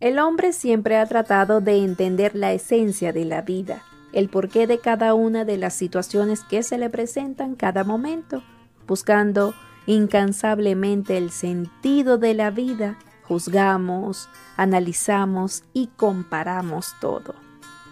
El hombre siempre ha tratado de entender la esencia de la vida, el porqué de cada una de las situaciones que se le presentan cada momento, buscando incansablemente el sentido de la vida, juzgamos, analizamos y comparamos todo.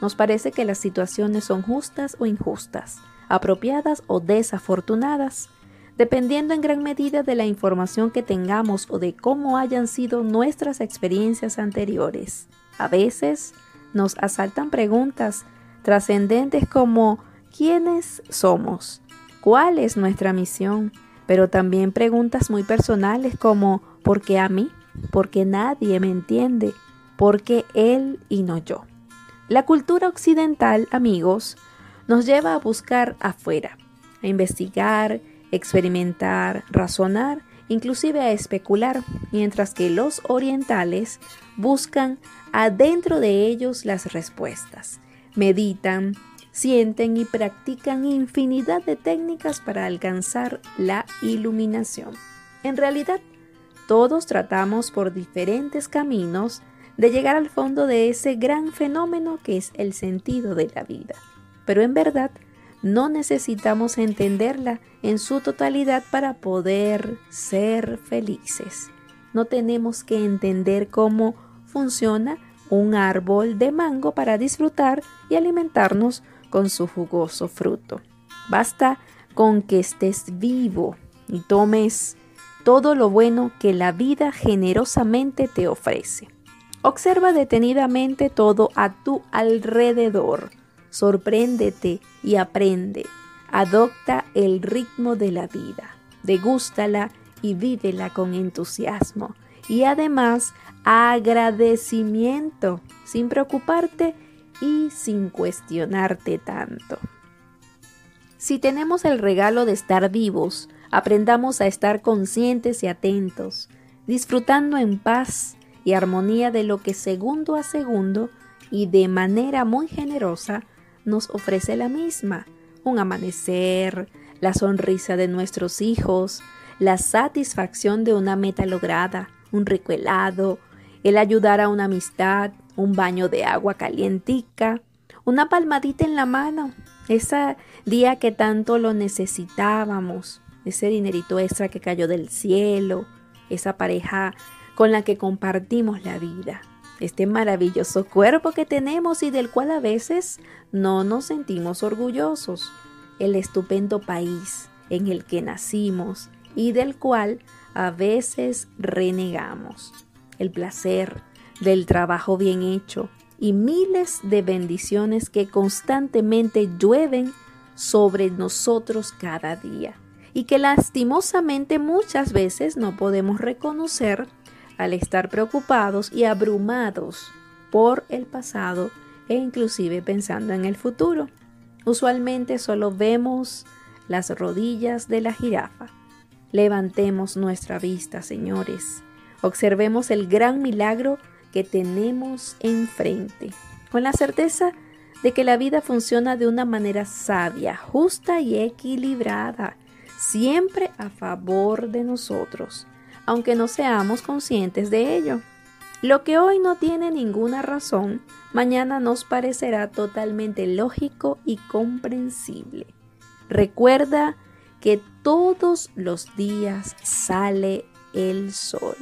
Nos parece que las situaciones son justas o injustas, apropiadas o desafortunadas, dependiendo en gran medida de la información que tengamos o de cómo hayan sido nuestras experiencias anteriores. A veces nos asaltan preguntas trascendentes como ¿quiénes somos? ¿Cuál es nuestra misión? Pero también preguntas muy personales como ¿por qué a mí? ¿Por qué nadie me entiende? ¿Por qué él y no yo? La cultura occidental, amigos, nos lleva a buscar afuera, a investigar, experimentar, razonar, inclusive a especular, mientras que los orientales buscan adentro de ellos las respuestas, meditan, sienten y practican infinidad de técnicas para alcanzar la iluminación. En realidad, todos tratamos por diferentes caminos de llegar al fondo de ese gran fenómeno que es el sentido de la vida. Pero en verdad, no necesitamos entenderla en su totalidad para poder ser felices. No tenemos que entender cómo funciona un árbol de mango para disfrutar y alimentarnos con su jugoso fruto. Basta con que estés vivo y tomes todo lo bueno que la vida generosamente te ofrece. Observa detenidamente todo a tu alrededor sorpréndete y aprende. Adopta el ritmo de la vida, degústala y vívela con entusiasmo. Y además, agradecimiento, sin preocuparte y sin cuestionarte tanto. Si tenemos el regalo de estar vivos, aprendamos a estar conscientes y atentos, disfrutando en paz y armonía de lo que segundo a segundo y de manera muy generosa nos ofrece la misma, un amanecer, la sonrisa de nuestros hijos, la satisfacción de una meta lograda, un rico helado, el ayudar a una amistad, un baño de agua calientica, una palmadita en la mano, ese día que tanto lo necesitábamos, ese dinerito extra que cayó del cielo, esa pareja con la que compartimos la vida este maravilloso cuerpo que tenemos y del cual a veces no nos sentimos orgullosos, el estupendo país en el que nacimos y del cual a veces renegamos, el placer del trabajo bien hecho y miles de bendiciones que constantemente llueven sobre nosotros cada día. Y que lastimosamente muchas veces no podemos reconocer al estar preocupados y abrumados por el pasado e inclusive pensando en el futuro. Usualmente solo vemos las rodillas de la jirafa. Levantemos nuestra vista, señores. Observemos el gran milagro que tenemos enfrente, con la certeza de que la vida funciona de una manera sabia, justa y equilibrada, siempre a favor de nosotros aunque no seamos conscientes de ello. Lo que hoy no tiene ninguna razón, mañana nos parecerá totalmente lógico y comprensible. Recuerda que todos los días sale el sol.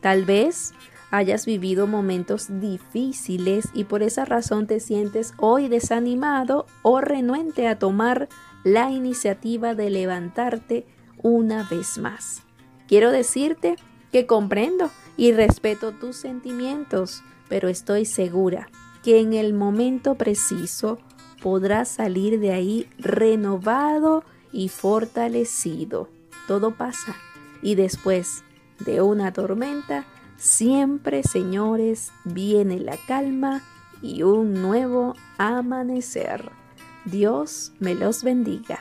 Tal vez hayas vivido momentos difíciles y por esa razón te sientes hoy desanimado o renuente a tomar la iniciativa de levantarte una vez más. Quiero decirte que comprendo y respeto tus sentimientos, pero estoy segura que en el momento preciso podrás salir de ahí renovado y fortalecido. Todo pasa y después de una tormenta, siempre, señores, viene la calma y un nuevo amanecer. Dios me los bendiga.